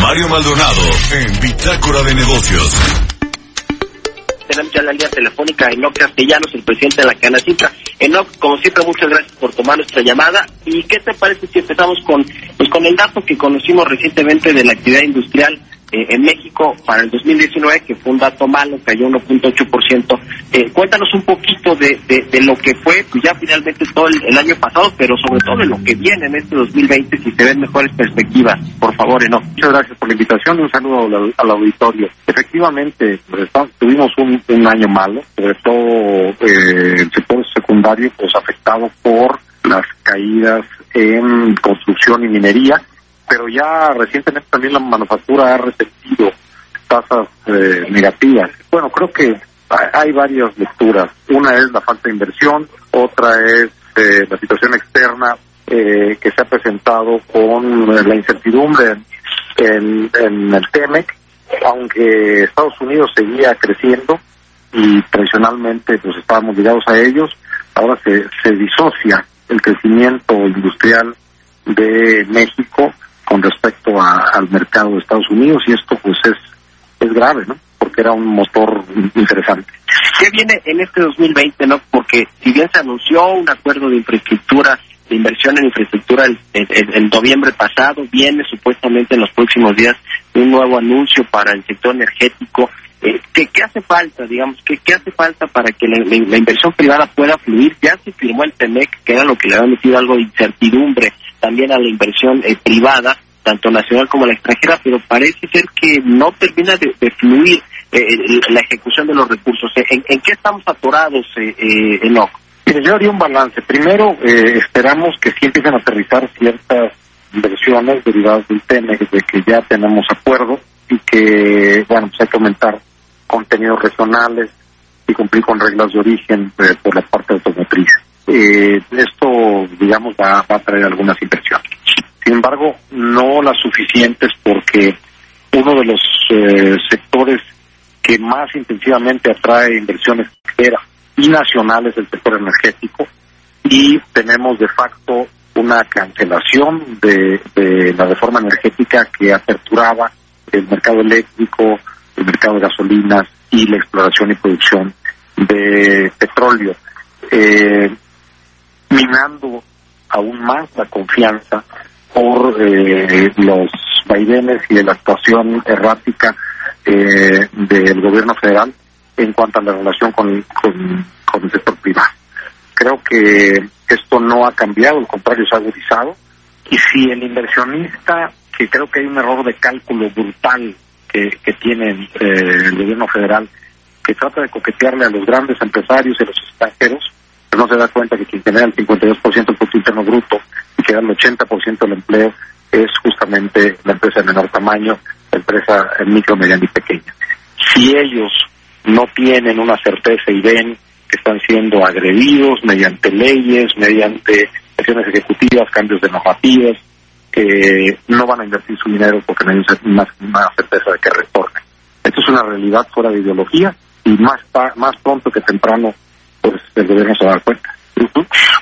Mario Maldonado en Bitácora de Negocios. Tenemos ya la línea telefónica a Enoc Castellanos, el presidente de la Canacita. Enoc, como siempre, muchas gracias por tomar nuestra llamada. ¿Y qué te parece si empezamos con, pues, con el dato que conocimos recientemente de la actividad industrial eh, en México para el 2019, que fue un dato malo, cayó 1.8%. Eh, cuéntanos un poquito de, de, de, lo que fue, pues ya finalmente todo el, año pasado, pero sobre todo de lo que viene en este 2020, si se ven mejores perspectivas. Por favor, Enoch. Muchas gracias por la invitación un saludo al, auditorio. Efectivamente, pues, tuvimos un, un, año malo, sobre todo eh, el sector secundario, pues afectado por las caídas en construcción y minería pero ya recientemente también la manufactura ha resentido tasas eh, negativas. Bueno, creo que hay varias lecturas. Una es la falta de inversión, otra es eh, la situación externa eh, que se ha presentado con la incertidumbre en, en el TEMEC, aunque Estados Unidos seguía creciendo y tradicionalmente pues estábamos ligados a ellos, ahora se, se disocia el crecimiento industrial de México con respecto a, al mercado de Estados Unidos y esto pues es, es grave, ¿no? Porque era un motor interesante. ¿Qué viene en este 2020, no? Porque si bien se anunció un acuerdo de infraestructura, de inversión en infraestructura el, el, noviembre pasado, viene supuestamente en los próximos días un nuevo anuncio para el sector energético. Eh, ¿qué, ¿Qué hace falta, digamos? ¿qué, ¿Qué hace falta para que la, la inversión privada pueda fluir? Ya se firmó el TEMEC, que era lo que le había metido algo de incertidumbre también a la inversión eh, privada, tanto nacional como la extranjera, pero parece ser que no termina de, fluir eh, la ejecución de los recursos. ¿En, en qué estamos atorados, eh, eh, Enoch? Mire, yo haría un balance. Primero, eh, esperamos que sí empiecen a aterrizar ciertas inversiones derivadas del tema, de que ya tenemos acuerdo y que, bueno, pues hay que aumentar contenidos regionales y cumplir con reglas de origen eh, por la parte automotriz. Eh, esto, va, a traer algunas inversiones. Sin embargo, no las suficientes porque uno de los eh, sectores que más intensivamente atrae inversiones extranjeras y nacionales del sector energético y tenemos de facto una cancelación de, de, la reforma energética que aperturaba el mercado eléctrico, el mercado de gasolinas y la exploración y producción de petróleo, eh, minando aún más la confianza por eh, los vaivenes y de la actuación errática eh, del gobierno federal en cuanto a la relación con, con, con, el sector privado. Creo que esto no ha cambiado, al contrario, se ha agudizado. Y si el inversionista, que creo que hay un error de cálculo brutal que, que tiene eh, el gobierno federal, que trata de coquetearle a los grandes empresarios y a los extranjeros, no se da cuenta que quien genera el 52% del Producto Interno Bruto y que da el 80% del empleo es justamente la empresa de menor tamaño, la empresa micro, mediana y pequeña. Si ellos no tienen una certeza y ven que están siendo agredidos mediante leyes, mediante acciones ejecutivas, cambios de normativas, que no van a invertir su dinero porque no hay una, una certeza de que retornen. Esto es una realidad fuera de ideología y más, más pronto que temprano pues el gobierno se va a dar cuenta.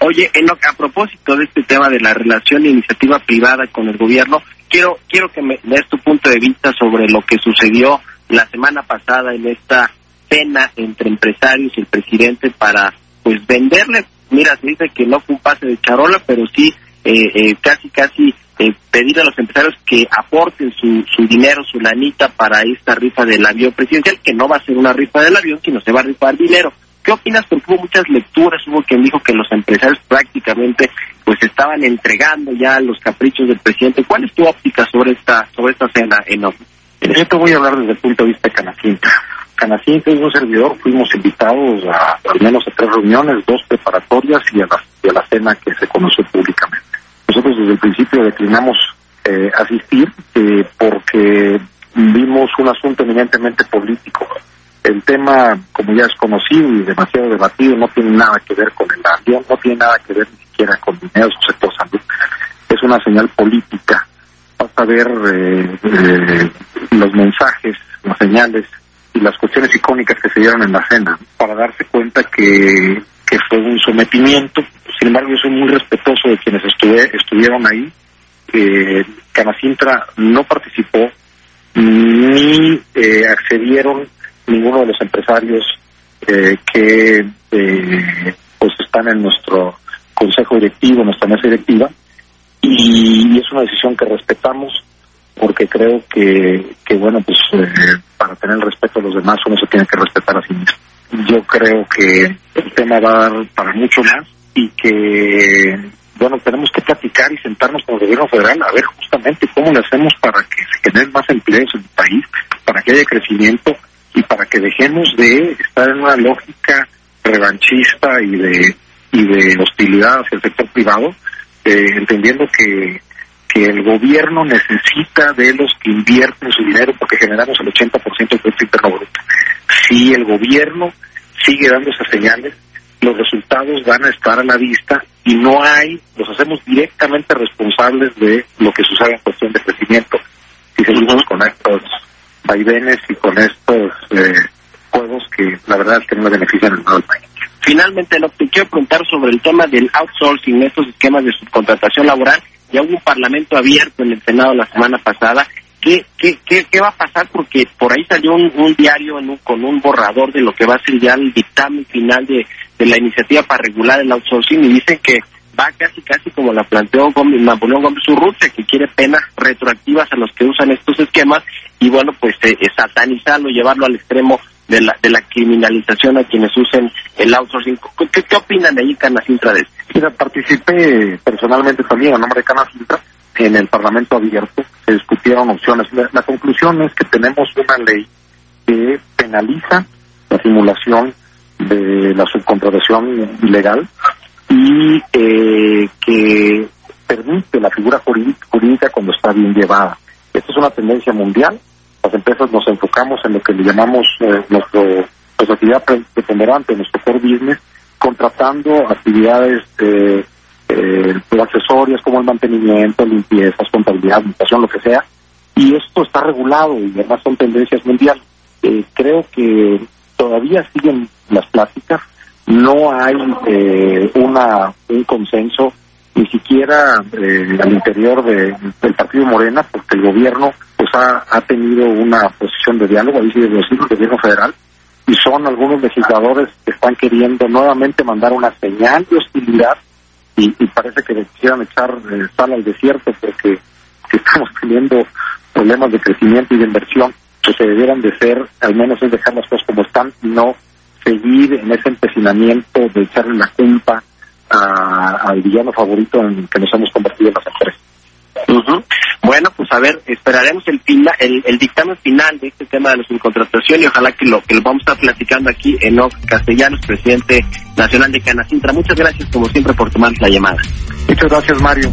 Oye, en lo, a propósito de este tema de la relación de iniciativa privada con el gobierno, quiero quiero que me des tu punto de vista sobre lo que sucedió la semana pasada en esta cena entre empresarios y el presidente para pues venderle, mira, se dice que no fue pase de charola, pero sí eh, eh, casi casi eh, pedir a los empresarios que aporten su, su dinero, su lanita para esta rifa del avión presidencial, que no va a ser una rifa del avión, sino se va a rifar dinero. ¿Qué opinas? Porque hubo muchas lecturas, hubo quien dijo que los empresarios prácticamente pues estaban entregando ya los caprichos del presidente. ¿Cuál es tu óptica sobre esta sobre esta cena enorme? Yo te voy a hablar desde el punto de vista Canacinta. Canacinta y un servidor fuimos invitados a al menos a tres reuniones, dos preparatorias y a la, y a la cena que se conoció públicamente. Nosotros desde el principio declinamos eh, asistir eh, porque vimos un asunto eminentemente político. El tema, ya es conocido y demasiado debatido, no tiene nada que ver con el avión, no tiene nada que ver ni siquiera con dinero, su sector. Es una señal política. Basta ver eh, eh, los mensajes, las señales y las cuestiones icónicas que se dieron en la cena para darse cuenta que, que fue un sometimiento. Sin embargo, yo soy muy respetuoso de quienes estuve, estuvieron ahí. Eh, Canacintra no participó ni eh, accedieron ninguno de los empresarios eh, que eh, pues están en nuestro consejo directivo, nuestra mesa directiva, y, es una decisión que respetamos porque creo que, que bueno, pues eh, para tener el respeto a los demás uno se tiene que respetar a sí mismo. Yo creo que el tema va a dar para mucho más y que, bueno, tenemos que platicar y sentarnos con el gobierno federal a ver justamente cómo le hacemos para que se generen más empleos en el país, para que haya crecimiento y para que dejemos de estar en una lógica revanchista y de y de hostilidad hacia el sector privado, eh, entendiendo que, que el gobierno necesita de los que invierten su dinero porque generamos el 80% del Producto Interno Bruto. Si el gobierno sigue dando esas señales, los resultados van a estar a la vista y no hay, los hacemos directamente responsables de lo que sucede en cuestión de crecimiento. Si seguimos con estos vaivenes y con estos eh, juegos que la verdad que no benefician al nuevo país. Finalmente, lo que quiero preguntar sobre el tema del outsourcing, estos esquemas de subcontratación laboral. Ya hubo un parlamento abierto en el Senado la semana pasada. ¿Qué, qué, qué, qué va a pasar? Porque por ahí salió un, un diario en un, con un borrador de lo que va a ser ya el dictamen final de, de la iniciativa para regular el outsourcing y dicen que va casi casi como la planteó Napoleón Gómez Urrutia, que quiere penas retroactivas a los que usan estos esquemas y bueno, pues eh, satanizarlo, llevarlo al extremo de la, de la criminalización a quienes usen el outsourcing. ¿Qué, qué opinan de ahí, Canacintra, de? Mira, participé personalmente también a nombre de Canacintra en el Parlamento abierto, se discutieron opciones. La conclusión es que tenemos una ley que penaliza la simulación de la subcontratación ilegal y eh, que permite la figura jurídica cuando está bien llevada. Esta es una tendencia mundial. Las empresas nos enfocamos en lo que le llamamos eh, nuestro, nuestra actividad preponderante, nuestro core business, contratando actividades eh, eh, accesorias como el mantenimiento, limpiezas, contabilidad, administración, lo que sea. Y esto está regulado y además son tendencias mundiales. Eh, creo que todavía siguen las pláticas, no hay eh, una un consenso ni siquiera eh, al interior de, del partido Morena porque el gobierno pues ha, ha tenido una posición de diálogo ahí sigue el gobierno federal y son algunos legisladores que están queriendo nuevamente mandar una señal de hostilidad y, y parece que les quieran echar eh, sal al desierto porque estamos teniendo problemas de crecimiento y de inversión que se debieran de ser, al menos es dejar las cosas como están, no seguir en ese empecinamiento de echarle la culpa al villano favorito en que nos hemos convertido en las empresas. Bueno, pues a ver, esperaremos el, final, el, el, dictamen final de este tema de la subcontratación y ojalá que lo que lo vamos a estar platicando aquí en Ox Castellanos, presidente nacional de Canacintra. Muchas gracias, como siempre, por tomar la llamada. Muchas gracias, Mario.